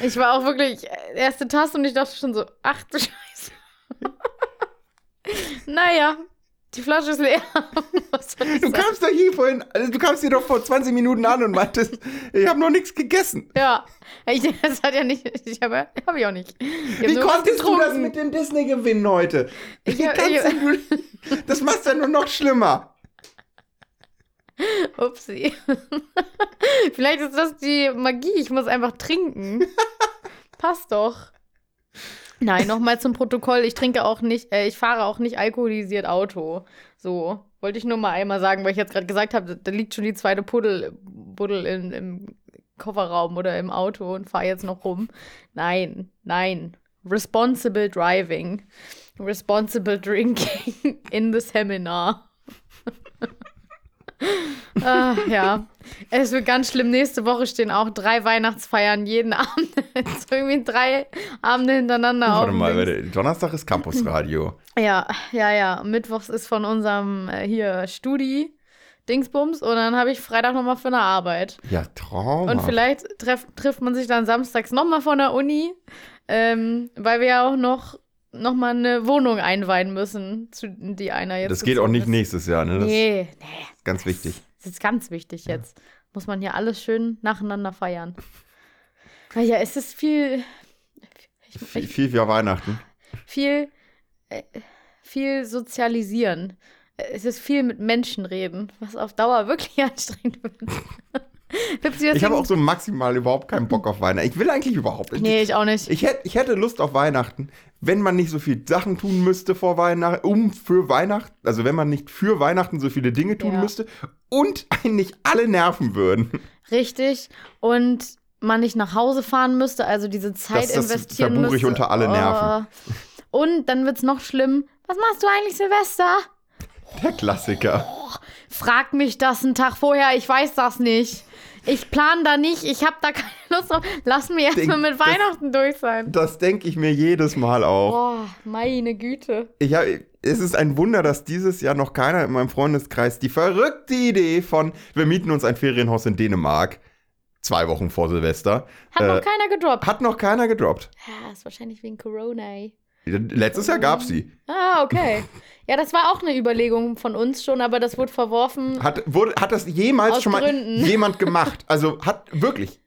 Ich war auch wirklich äh, erste Tasse und ich dachte schon so, ach du Scheiße. (laughs) naja, die Flasche ist leer. (laughs) Du kamst doch hier vorhin, also du kamst hier doch vor 20 Minuten an und meintest, ich habe noch nichts gegessen. Ja, ich, das hat ja nicht, ich habe hab ich auch nicht. Ich Wie konntest du das mit dem Disney gewinnen heute? Ich ich- du, das macht's ja nur noch schlimmer. (laughs) Upsi. (laughs) Vielleicht ist das die Magie. Ich muss einfach trinken. Passt doch. Nein, nochmal zum Protokoll. Ich trinke auch nicht, äh, ich fahre auch nicht alkoholisiert Auto. So. Wollte ich nur mal einmal sagen, weil ich jetzt gerade gesagt habe, da liegt schon die zweite Puddel, Buddel in, im Kofferraum oder im Auto und fahre jetzt noch rum. Nein, nein. Responsible driving. Responsible drinking (laughs) in the seminar. (laughs) Ah, ja, es wird ganz schlimm. Nächste Woche stehen auch drei Weihnachtsfeiern jeden (laughs) Abend. so irgendwie drei Abende hintereinander auf. Warte dem mal, warte, Donnerstag ist Campusradio. Ja, ja, ja. Mittwochs ist von unserem äh, hier Studi Dingsbums und dann habe ich Freitag nochmal für eine Arbeit. Ja, Traum. Und vielleicht treff, trifft man sich dann samstags nochmal von der Uni, ähm, weil wir ja auch noch, noch mal eine Wohnung einweihen müssen, zu die einer jetzt. Das geht auch nicht ist. nächstes Jahr, ne? Das Nee, nee. ist ganz wichtig. Das ist ganz wichtig jetzt. Muss man hier alles schön nacheinander feiern. Naja, es ist viel, ich, Viel, viel für Weihnachten. viel, äh, viel sozialisieren. Es ist viel mit Menschen reden, was auf Dauer wirklich (laughs) anstrengend wird. Pipsi, Ich habe auch so maximal überhaupt keinen Bock auf Weihnachten. Ich will eigentlich überhaupt nicht. Nee, ich auch nicht. Ich, hätt, ich hätte Lust auf Weihnachten, wenn man nicht so viel Sachen tun müsste vor Weihnachten, um für Weihnachten, also wenn man nicht für Weihnachten so viele Dinge tun Ja. müsste und einen nicht alle nerven würden. Richtig. Und man nicht nach Hause fahren müsste, also diese Zeit Das- das investieren verbuche ich müsste. unter alle Nerven. Oh. Und dann wird's noch schlimm. Was machst du eigentlich, Silvester? Der Klassiker. Frag mich das einen Tag vorher, ich weiß das nicht. Ich plane da nicht, ich habe da keine (laughs) Lust drauf. Lass mir erstmal mit das- Weihnachten durch sein. Das denke ich mir jedes Mal auch. Boah, meine Güte. Ich hab, es ist ein Wunder, dass dieses Jahr noch keiner in meinem Freundeskreis die verrückte Idee von, wir mieten uns ein Ferienhaus in Dänemark, zwei Wochen vor Silvester, Hat Äh, noch keiner gedroppt. hat noch keiner gedroppt. Ja, ist wahrscheinlich wegen Corona, ey. Letztes Jahr gab sie. Ah, okay. Ja, das war auch eine Überlegung von uns schon, aber das wurde verworfen. Hat, wurde, hat das jemals schon mal Gründen. jemand gemacht? Also hat wirklich.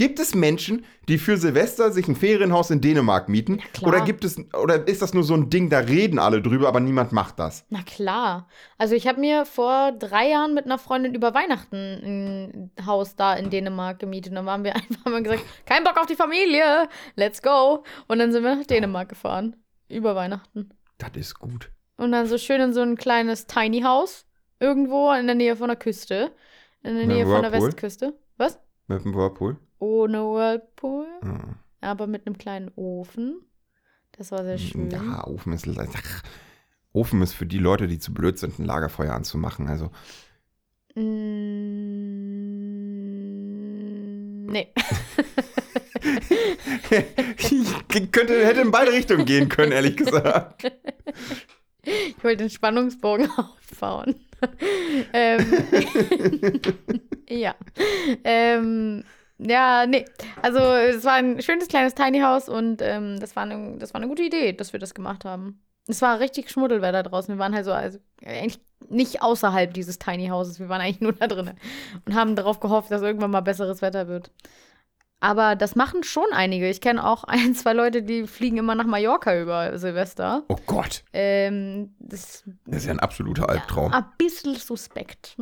Gibt es Menschen, die für Silvester sich ein Ferienhaus in Dänemark mieten? Oder gibt es oder ist das nur so ein Ding, da reden alle drüber, aber niemand macht das? Na klar. Also ich habe mir vor drei Jahren mit einer Freundin über Weihnachten ein Haus da in Dänemark gemietet. Und dann waren wir (laughs) einfach mal gesagt, kein Bock auf die Familie, let's go. Und dann sind wir nach Dänemark gefahren. Über Weihnachten. Das ist gut. Und dann so schön in so ein kleines Tiny House. Irgendwo in der Nähe von der Küste. In der Nähe von der? Westküste. Was? Mit dem Whirlpool? Ohne Whirlpool. Hm. Aber mit einem kleinen Ofen. Das war sehr schön. Ja, Ofen ist. Ach, Ofen ist für die Leute, die zu blöd sind, ein Lagerfeuer anzumachen. Also, Mm, nee. (laughs) ich könnte, hätte in beide Richtungen gehen können, ehrlich gesagt. Ich wollte den Spannungsbogen (laughs) aufbauen. ähm, (laughs) ja. Ähm, ja, nee. Also es war ein schönes kleines Tiny House und ähm, das, war eine, das war eine gute Idee, dass wir das gemacht haben. Es war richtig Schmuddelwetter draußen. Wir waren halt so, also eigentlich nicht außerhalb dieses Tiny Houses. Wir waren eigentlich nur da drinnen und haben darauf gehofft, dass irgendwann mal besseres Wetter wird. Aber das machen schon einige. Ich kenne auch ein, (laughs) zwei Leute, die fliegen immer nach Mallorca über Silvester. Oh Gott, Ähm, das das ist ja ein absoluter Albtraum. ein bisschen suspekt.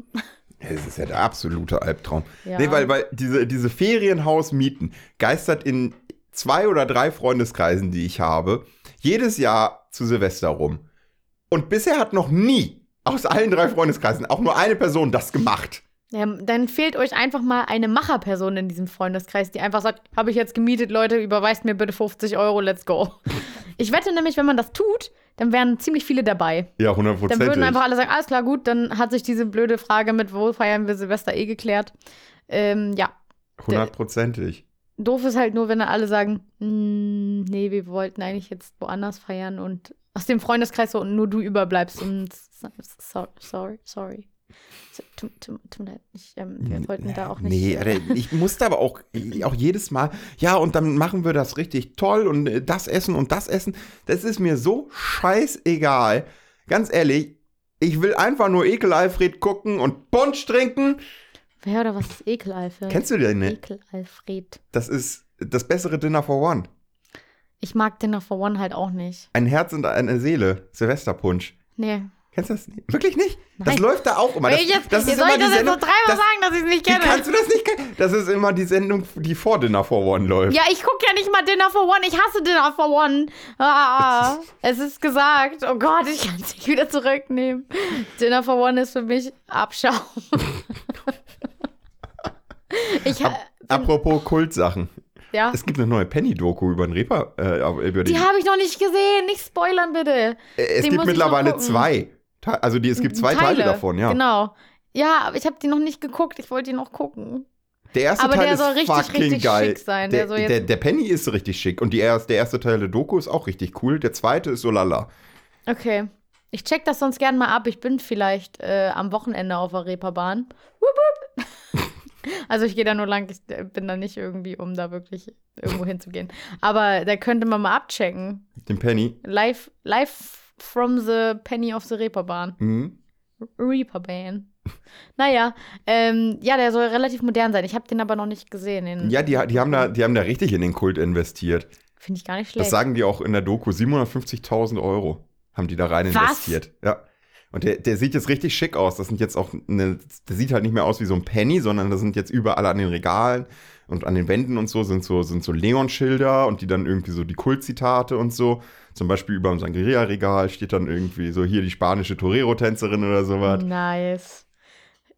Das ist ja der absolute Albtraum. Ja. Nee, weil, weil diese, diese Ferienhausmieten geistert in zwei oder drei Freundeskreisen, die ich habe, jedes Jahr zu Silvester rum. Und bisher hat noch nie aus allen drei Freundeskreisen auch nur eine Person das gemacht. Ja, dann fehlt euch einfach mal eine Macherperson in diesem Freundeskreis, die einfach sagt, habe ich jetzt gemietet, Leute, überweist mir bitte 50 Euro, let's go. (laughs) Ich wette nämlich, wenn man das tut, dann wären ziemlich viele dabei. Ja, Dann würden einfach alle sagen, alles klar, gut, dann hat sich diese blöde Frage mit, wo feiern wir Silvester eh geklärt. Ähm, ja, Hundertprozentig. doof ist halt nur, wenn dann alle sagen, "Mm, nee, wir wollten eigentlich jetzt woanders feiern und aus dem Freundeskreis so und nur du überbleibst und so, sorry, sorry. Tut tut- tut mir leid, ich, ähm, wir wollten da auch nicht. Nee, äh, Alter, ich musste aber auch, auch jedes Mal, ja, und dann machen wir das richtig toll und äh, das essen und das essen. Das ist mir so scheißegal. Ganz ehrlich, ich will einfach nur Ekel Alfred gucken und Punsch trinken. Wer oder was ist Ekel-Alfred? Kennst du den nicht? Ekel-Alfred. Das ist das bessere Dinner for One. Ich mag Dinner for One halt auch nicht. Ein Herz und eine Seele. Silvesterpunsch. Nee. Kennst du das nicht? Wirklich nicht? Das Nein. läuft da auch immer. Das, ich jetzt, das soll ist immer ich die das jetzt so dreimal das, sagen, dass ich es nicht kenne? kannst du das nicht kennen? Das ist immer die Sendung, die vor Dinner for One läuft. Ja, ich gucke ja nicht mal Dinner for One. Ich hasse Dinner for One. Ah, es ist gesagt. Oh Gott, ich kann es nicht wieder zurücknehmen. Dinner for One ist für mich Abschaum. (laughs) ich, äh, Apropos Kultsachen. ja. Es gibt eine neue Penny-Doku über den Reaper. Äh, über den, Die habe ich noch nicht gesehen. Nicht spoilern, bitte. Äh, es die gibt mittlerweile zwei. Also die, es gibt zwei Teile, davon, ja. Genau. Ja, aber ich habe die noch nicht geguckt. Ich wollte die noch gucken. Der erste Aber Teil der ist soll richtig, fucking richtig geil. schick sein. Der, Der jetzt- der, der Penny ist richtig schick und die erste, der erste Teil der Doku ist auch richtig cool. Der zweite ist so lala. Okay. Ich check das sonst gern mal ab. Ich bin vielleicht äh, am Wochenende auf der Reeperbahn. Wup, wup. (laughs) Also ich gehe da nur lang, ich äh, bin da nicht irgendwie, um da wirklich irgendwo (laughs) hinzugehen. Aber da könnte man mal abchecken. Den Penny. Live, live from the Penny of the Reeperbahn. Mhm. Reeperbahn. Naja, ähm, ja, der soll relativ modern sein. Ich habe den aber noch nicht gesehen. Ja, die, die, haben da, die haben da richtig in den Kult investiert. Finde ich gar nicht Das schlecht. sagen die auch in der Doku. 750.000 Euro haben die da rein Was? investiert. Ja. Und der, der sieht jetzt richtig schick aus. Das sind jetzt auch, eine, der sieht halt nicht mehr aus wie so ein Penny, sondern das sind jetzt überall an den Regalen und an den Wänden und so sind so, sind so Leon-Schilder und die dann irgendwie so die Kultzitate und so. Zum Beispiel über dem Sangria-Regal steht dann irgendwie so hier die spanische Torero-Tänzerin oder sowas. Nice.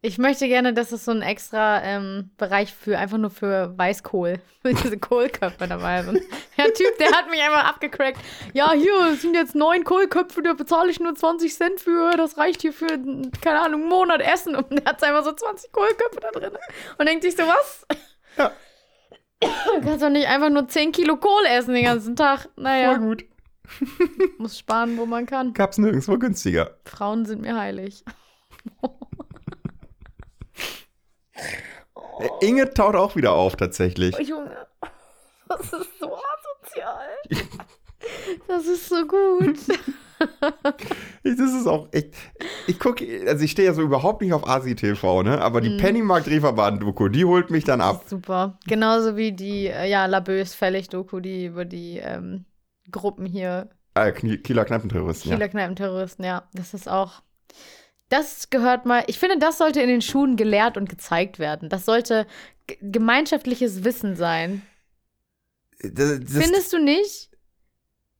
Ich möchte gerne, dass es so ein extra ähm, Bereich für einfach nur für Weißkohl, (laughs) für diese Kohlköpfe dabei sind. (laughs) Der Typ, der hat mich einfach abgecrackt. Ja, hier sind jetzt neun Kohlköpfe, da bezahle ich nur 20 Cent für. Das reicht hier für, keine Ahnung, einen Monat Essen. Und der hat einfach so 20 Kohlköpfe da drin. Und denkt sich so, was? Ja. Du kannst doch nicht einfach nur 10 Kilo Kohl essen den ganzen Tag. Voll Naja, gut. muss sparen, wo man kann. Gab's nirgendwo günstiger. Frauen sind mir heilig. (laughs) Inge taut auch wieder auf tatsächlich. Oh, Junge, (laughs) das ist so asozial. (laughs) Das ist so gut. (laughs) Ich- Das ist auch echt. Ich gucke, also ich stehe ja so überhaupt nicht auf Asi-TV, ne? Aber die Mhm. Pennymarkt-Reeperbahn-Doku, die holt mich dann ab. Super. Genauso wie die, äh, ja, Labös Fällig-Doku, die über die ähm, Gruppen hier, Äh, Kieler Kneipenterroristen, Kieler Kneipenterroristen, ja. Das ist auch. Das gehört mal. Ich finde, das sollte in den Schulen gelehrt und gezeigt werden. Das sollte gemeinschaftliches Wissen sein. ja. Das, das, Findest du nicht?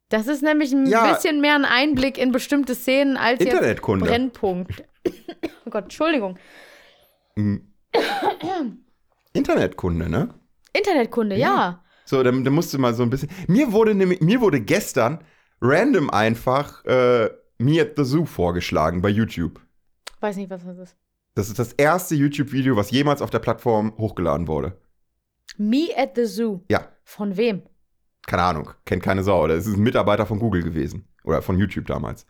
Das ist nämlich ein Ja. bisschen mehr ein Einblick in bestimmte Szenen als jetzt Internetkunde. Brennpunkt. oh Gott, Entschuldigung. Mhm. Internetkunde, ne? Internetkunde, ja. So, dann, dann musst du mal so ein bisschen. Mir wurde nämlich, mir wurde gestern random einfach äh, Me at the Zoo vorgeschlagen bei YouTube. Weiß nicht, was das ist. Das ist das erste YouTube-Video, was jemals auf der Plattform hochgeladen wurde. Me at the Zoo. Ja. Von wem? Keine Ahnung, kennt keine Sau. Das ist ein Mitarbeiter von Google gewesen. Oder von YouTube damals.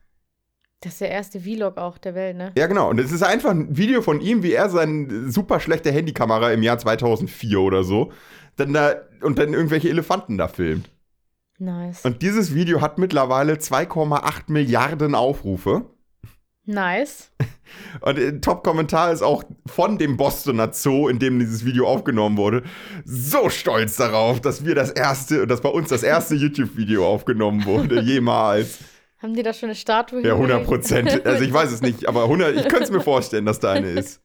Das ist der erste Vlog auch der Welt, ne? Ja, genau. Und es ist einfach ein Video von ihm, wie er seine super schlechte Handykamera im Jahr 2004 oder so, dann da und dann irgendwelche Elefanten da filmt. Nice. Und dieses Video hat mittlerweile 2,8 Milliarden Aufrufe. Nice. (laughs) Und ein Top-Kommentar ist auch von dem Bostoner Zoo, in dem dieses Video aufgenommen wurde, so stolz darauf, dass wir das erste, dass bei uns das erste YouTube-Video aufgenommen wurde, (laughs) jemals. Haben die da schon eine Statue Ja, 100 hingelegt? Prozent. Also ich weiß es nicht, aber 100, ich könnte es mir (laughs) vorstellen, dass da eine ist.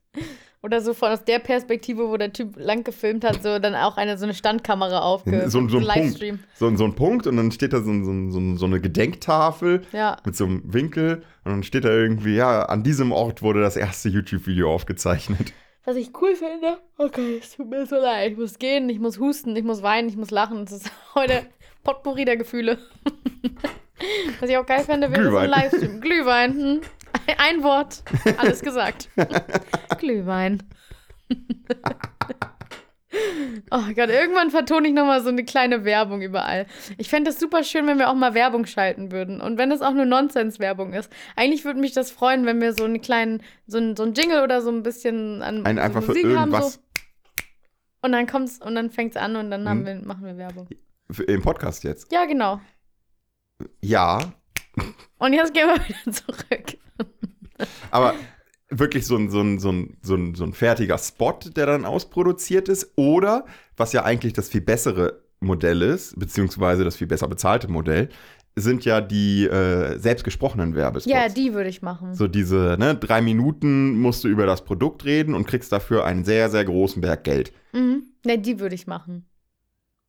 Oder so von aus der Perspektive, wo der Typ lang gefilmt hat, so dann auch eine so eine Standkamera aufge (laughs) So, so ein Punkt. Livestream. So, so ein Punkt und dann steht da so, so, so, eine Gedenktafel Ja. mit so einem Winkel und dann steht da irgendwie, ja, an diesem Ort wurde das erste YouTube-Video aufgezeichnet. Was ich cool finde, okay, es tut mir so leid. Ich muss gehen, ich muss husten, ich muss weinen, ich muss lachen. Es ist (laughs) heute Potpourri der Gefühle. (laughs) Was ich auch geil fände, wäre so ein Livestream. Glühwein. Hm. (laughs) Ein Wort. Alles gesagt. (laughs) Glühwein. (laughs) Oh Gott, irgendwann vertone ich nochmal so eine kleine Werbung überall. Ich fände es super schön, wenn wir auch mal Werbung schalten würden. Und wenn es auch nur Nonsens-Werbung ist. Eigentlich würde mich das freuen, wenn wir so einen kleinen, so ein, so ein Jingle oder so ein bisschen an Ein so einfach für Musik haben. irgendwas So. Und dann kommt's und dann fängt's an und dann haben Mhm. wir, machen wir Werbung. Für- im Podcast jetzt. Ja, genau. Ja, Und jetzt gehen wir wieder zurück. Aber wirklich so ein, so, ein, so, ein, so, ein, so ein fertiger Spot, der dann ausproduziert ist. Oder, was ja eigentlich das viel bessere Modell ist, beziehungsweise das viel besser bezahlte Modell, sind ja die äh, selbstgesprochenen Werbespots. Ja, die würde ich machen. So diese, ne, drei Minuten musst du über das Produkt reden und kriegst dafür einen sehr, sehr großen Berg Geld. Mhm. Ne, die würde ich machen.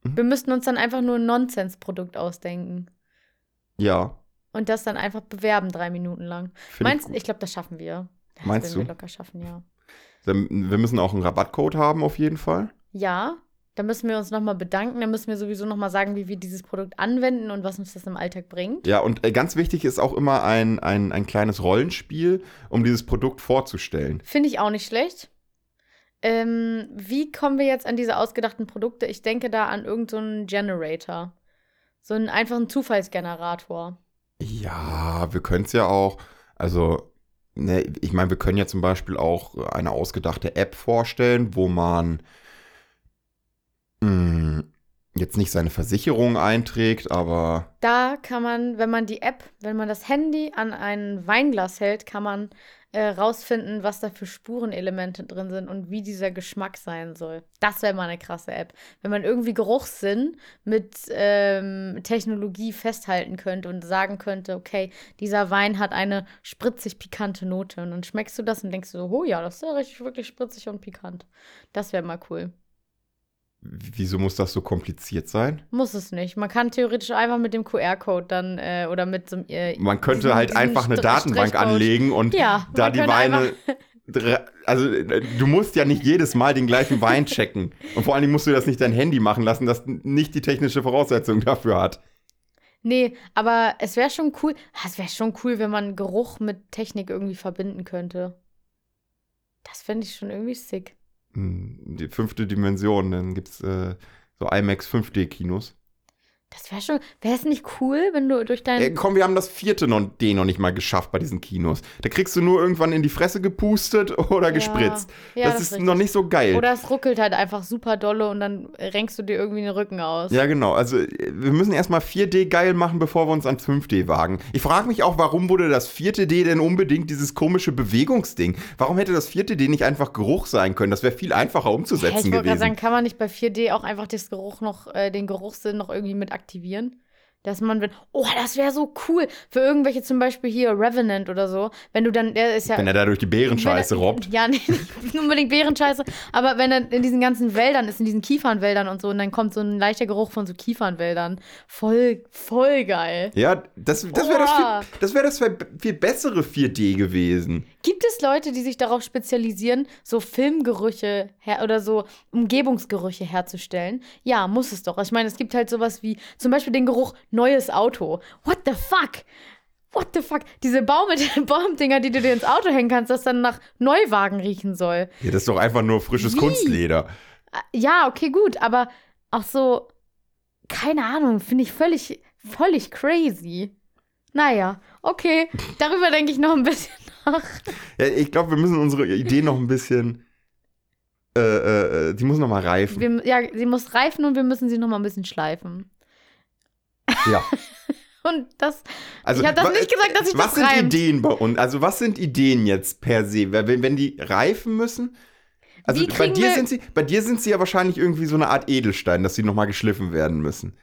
Mhm. Wir müssten uns dann einfach nur ein Nonsens-Produkt ausdenken. Ja. Und das dann einfach bewerben, drei Minuten lang. find Meinst gut. ich, glaube, das schaffen wir. Das Meinst du? wir locker schaffen, ja. Wir müssen auch einen Rabattcode haben, auf jeden Fall. Ja, da müssen wir uns nochmal bedanken. Da müssen wir sowieso nochmal sagen, wie wir dieses Produkt anwenden und was uns das im Alltag bringt. Ja, und äh, ganz wichtig ist auch immer ein, ein, ein kleines Rollenspiel, um dieses Produkt vorzustellen. Finde ich auch nicht schlecht. Ähm, wie kommen wir jetzt an diese ausgedachten Produkte? Ich denke da an irgendeinen so Generator. So einen einfachen Zufallsgenerator. Ja, wir können es ja auch, also, ne, ich meine, wir können ja zum Beispiel auch eine ausgedachte App vorstellen, wo man mh, jetzt nicht seine Versicherung einträgt, aber Da kann man, wenn man die App, wenn man das Handy an ein Weinglas hält, kann man äh, rausfinden, was da für Spurenelemente drin sind und wie dieser Geschmack sein soll. Das wäre mal eine krasse App. Wenn man irgendwie Geruchssinn mit ähm, Technologie festhalten könnte und sagen könnte, okay, dieser Wein hat eine spritzig pikante Note. Und dann schmeckst du das und denkst so, oh ja, das ist ja richtig wirklich spritzig und pikant. Das wäre mal cool. Wieso muss das so kompliziert sein? Muss es nicht. Man kann theoretisch einfach mit dem QR-Code dann äh, oder mit so einem. Äh, Man könnte diesem- halt einfach eine Stre- Datenbank anlegen und Ja, da die Weine. (laughs) Also, äh, du musst ja nicht jedes Mal den gleichen Wein (laughs) checken. Und vor allen Dingen musst du das nicht dein Handy machen lassen, das nicht die technische Voraussetzung dafür hat. Nee, aber es wäre schon cool. Ah, Es wäre schon cool, wenn man Geruch mit Technik irgendwie verbinden könnte. Das fände ich schon irgendwie sick. Die fünfte Dimension, dann gibt es äh, so IMAX 5D-Kinos. Das wäre schon, wäre es nicht cool, wenn du durch dein. Äh, komm, wir haben das vierte noch, D noch nicht mal geschafft bei diesen Kinos. Da kriegst du nur irgendwann in die Fresse gepustet (laughs) oder gespritzt. Ja, das, das ist ist noch nicht so geil. Oder es ruckelt halt einfach super dolle und dann renkst du dir irgendwie den Rücken aus. Ja, genau. Also äh, wir müssen erstmal 4D geil machen, bevor wir uns an 5D wagen. Ich frage mich auch, warum wurde das vierte D denn unbedingt dieses komische Bewegungsding? Warum hätte das vierte D nicht einfach Geruch sein können? Das wäre viel einfacher umzusetzen ich wollte gerade gewesen. sagen, kann man nicht bei 4D auch einfach das Geruch noch, äh, den Geruchssinn noch irgendwie mit aktivieren? Dass man, wenn, oh, das wäre so cool. Für irgendwelche zum Beispiel hier Revenant oder so, wenn du dann, der ist ja. Wenn er da durch die Bärenscheiße er- robbt. Ja, (laughs) nee, nicht unbedingt Bärenscheiße, aber wenn er in diesen ganzen Wäldern ist, in diesen Kiefernwäldern und so, und dann kommt so ein leichter Geruch von so Kiefernwäldern. Voll, voll geil. Ja, das, das wäre das, viel, das, wär das viel bessere 4D gewesen. Gibt es Leute, die sich darauf spezialisieren, so Filmgerüche her oder so Umgebungsgerüche herzustellen? Ja, muss es doch. Ich meine, es gibt halt sowas wie zum Beispiel den Geruch neues Auto. What the fuck? What the fuck? Diese Baum (laughs) Baumdinger, die du dir ins Auto hängen kannst, das dann nach Neuwagen riechen soll. Ja, das ist doch einfach nur frisches Wie? Kunstleder. Äh, Ja, okay, gut, aber auch so, keine Ahnung, finde ich völlig, völlig crazy. Naja, okay, darüber denke ich noch ein bisschen nach. Ja, ich glaube, wir müssen unsere Idee noch ein bisschen. Äh, äh, äh, die muss noch mal reifen. Wir, ja, sie muss reifen und wir müssen sie noch mal ein bisschen schleifen. ja. (laughs) Und das, Also, Ich hab das nicht gesagt, dass sich Was das sind reimt. Ideen bei uns? Also, was sind Ideen jetzt per se? Wenn, wenn die reifen müssen? Also, bei dir, sind sie, bei dir sind sie ja wahrscheinlich irgendwie so eine Art Edelstein, dass sie noch mal geschliffen werden müssen.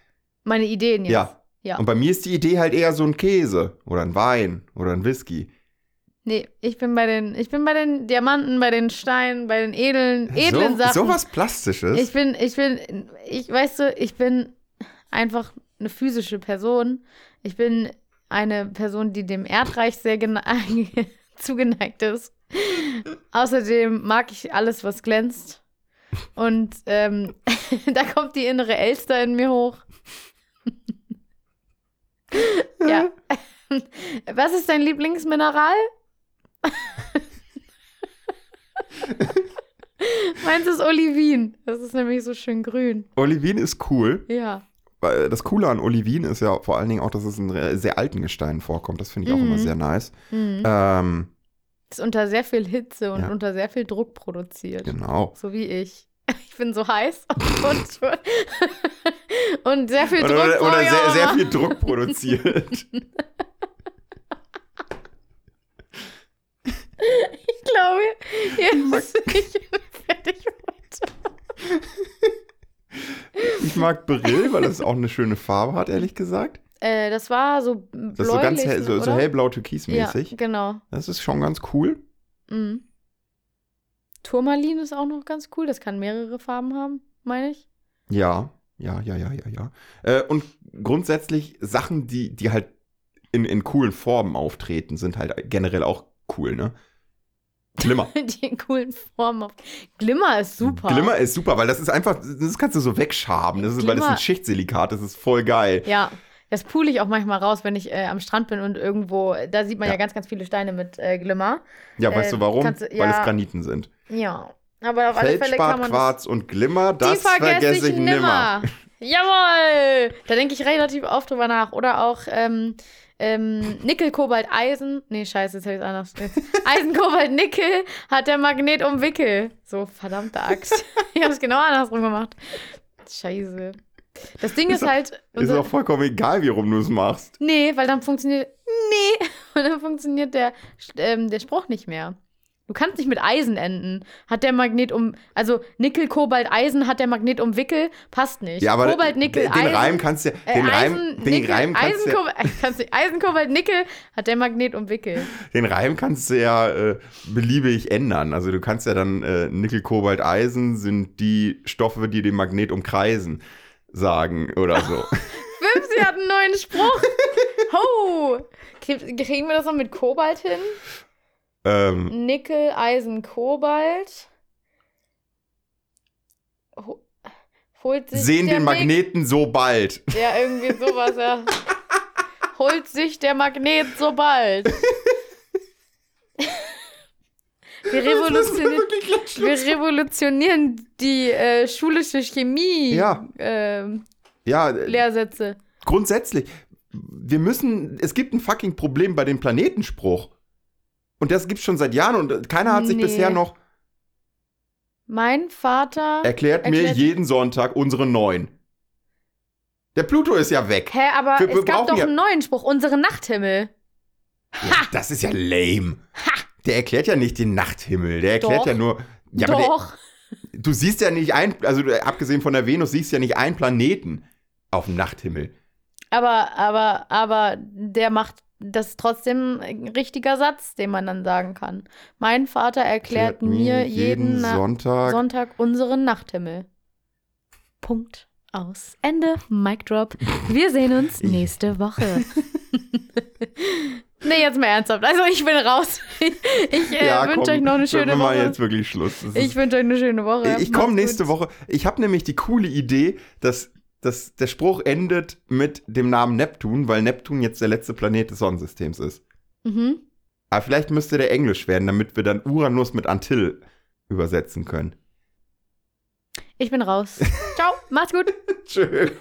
meine Ideen jetzt. Ja. Ja. Und bei mir ist die Idee halt eher so ein Käse oder ein Wein oder ein Whisky. Nee, ich bin bei den, ich bin bei den Diamanten, bei den Steinen, bei den edlen, edlen so, Sachen. So was Plastisches. Ich bin, ich bin, ich, weißt du, ich bin einfach eine physische Person. Ich bin eine Person, die dem Erdreich sehr gene- (laughs) zugeneigt ist. Außerdem mag ich alles, was glänzt. Und ähm, (laughs) da kommt die innere Elster in mir hoch. (laughs) ja. Was ist dein Lieblingsmineral? (laughs) Meins ist Olivin. Das ist nämlich so schön grün. Olivin ist cool. Ja. Weil Das Coole an Olivin ist ja vor allen Dingen auch, dass es in sehr alten Gesteinen vorkommt. Das finde ich auch Mhm. immer sehr nice. Mhm. Ähm, Ist unter sehr viel Hitze und Ja. unter sehr viel Druck produziert. genau. So wie ich. (laughs) Ich bin so heiß (laughs) und, und sehr viel Druck. Oder, oder ich sehr, sehr viel Druck produziert. Ich glaube, jetzt ich (laughs) bin fertig heute. ich mag Brill, weil das auch eine schöne Farbe hat, ehrlich gesagt. Äh, das war so Das ist so ganz hell, so, so oder? hellblau Ja, genau. Das ist schon ganz cool. Mhm. Turmalin ist auch noch ganz cool. Das kann mehrere Farben haben, meine ich. Ja, ja, ja, ja, ja, ja. Äh, und grundsätzlich Sachen, die, die halt in, in coolen Formen auftreten, sind halt generell auch cool, ne? Glimmer. (laughs) Die coolen Formen. Auf. Glimmer ist super. Glimmer ist super, weil das ist einfach, das kannst du so wegschaben. Das ist, weil das Glimmer- ein Schichtsilikat, das ist voll geil. Ja, das pule ich auch manchmal raus, wenn ich äh, am Strand bin und irgendwo, da sieht man ja, Ja. ganz, ganz viele Steine mit äh, Glimmer. Ja, weißt Äh, du warum? kannst du- Weil ja. es Graniten sind. Ja, aber auf alle Fälle kann man Quarz und Glimmer, das, vergesse ich nimmer. Jawohl! Da denke ich relativ oft drüber nach. Oder auch ähm, ähm, Nickel, Kobalt, Eisen. Nee, scheiße, jetzt habe ich es anders. Eisen, Kobalt, Nickel hat der Magnet umwickel. So, verdammte Axt. (laughs) ich habe es genau andersrum gemacht. Scheiße. Das Ding ist, Ist auch- halt. Ist auch vollkommen egal, wie rum du es machst. Nee, weil dann funktioniert. Nee, (laughs) weil dann funktioniert der, ähm, der Spruch nicht mehr. Du kannst nicht mit Eisen enden. Hat der Magnet um. Also Nickel, Kobalt, Eisen hat der Magnet um Wickel, passt nicht. Ja, aber Kobalt, Nickel, den Eisen. Reim kannst du, äh, den Reim, Eisen, den Nickel, Reim kannst Eisen, du, (laughs) kannst du, Eisen, Kobalt, Nickel hat der Magnet um Wickel. den Reim kannst du ja äh, beliebig ändern. Also du kannst ja dann äh, Nickel, Kobalt, Eisen sind die Stoffe, die den Magnet umkreisen, sagen oder so. (laughs) Fimsi hat einen neuen Spruch. (laughs) Ho! Krieg- Kriegen wir das noch mit Kobalt hin? Ähm, Nickel, Eisen, Kobalt. Ho holt sich sehen den Magneten so bald. Ja, irgendwie sowas, ja. (laughs) Holt sich der Magnet so bald. (laughs) Wir revolutionieren, wir revolutionieren die äh, schulische Chemie. Ja. Ähm, Ja, äh, Lehrsätze. grundsätzlich. Wir müssen, es gibt ein fucking Problem bei dem Planetenspruch. Und das gibt's schon seit Jahren und keiner hat sich Nee. bisher noch Mein Vater. erklärt, mir Erklärt- jeden Sonntag unsere neun. Der Pluto ist ja weg. Hä, aber Wir- wir es gab doch ja- einen neuen Spruch, unsere Nachthimmel. Ja, das ist ja lame. Der erklärt ja nicht den Nachthimmel. Der erklärt Doch. ja nur. Ja, doch. der, du siehst ja nicht ein, also du- abgesehen von der Venus, siehst ja nicht einen Planeten auf dem Nachthimmel. Aber, aber, aber der macht das ist trotzdem ein richtiger Satz, den man dann sagen kann. Mein Vater erklärt mir jeden, Na Sonntag. Sonntag unseren Nachthimmel. Punkt. Aus. Ende. Mic drop. Wir sehen uns Ich- nächste Woche. (laughs) nee, jetzt mal ernsthaft. Also ich bin raus. (laughs) Ich äh, ja, wünsche euch noch eine wir schöne machen Woche. jetzt wirklich Schluss. Das Ich wünsche euch eine schöne Woche. ich komme Macht's nächste gut. Woche. Ich habe nämlich die coole Idee, dass, dass der Spruch endet mit dem Namen Neptun, weil Neptun jetzt der letzte Planet des Sonnensystems ist. Mhm. Aber vielleicht müsste der Englisch werden, damit wir dann Uranus mit Antill übersetzen können. Ich bin raus. (laughs) Ciao. Macht's gut. Tschüss.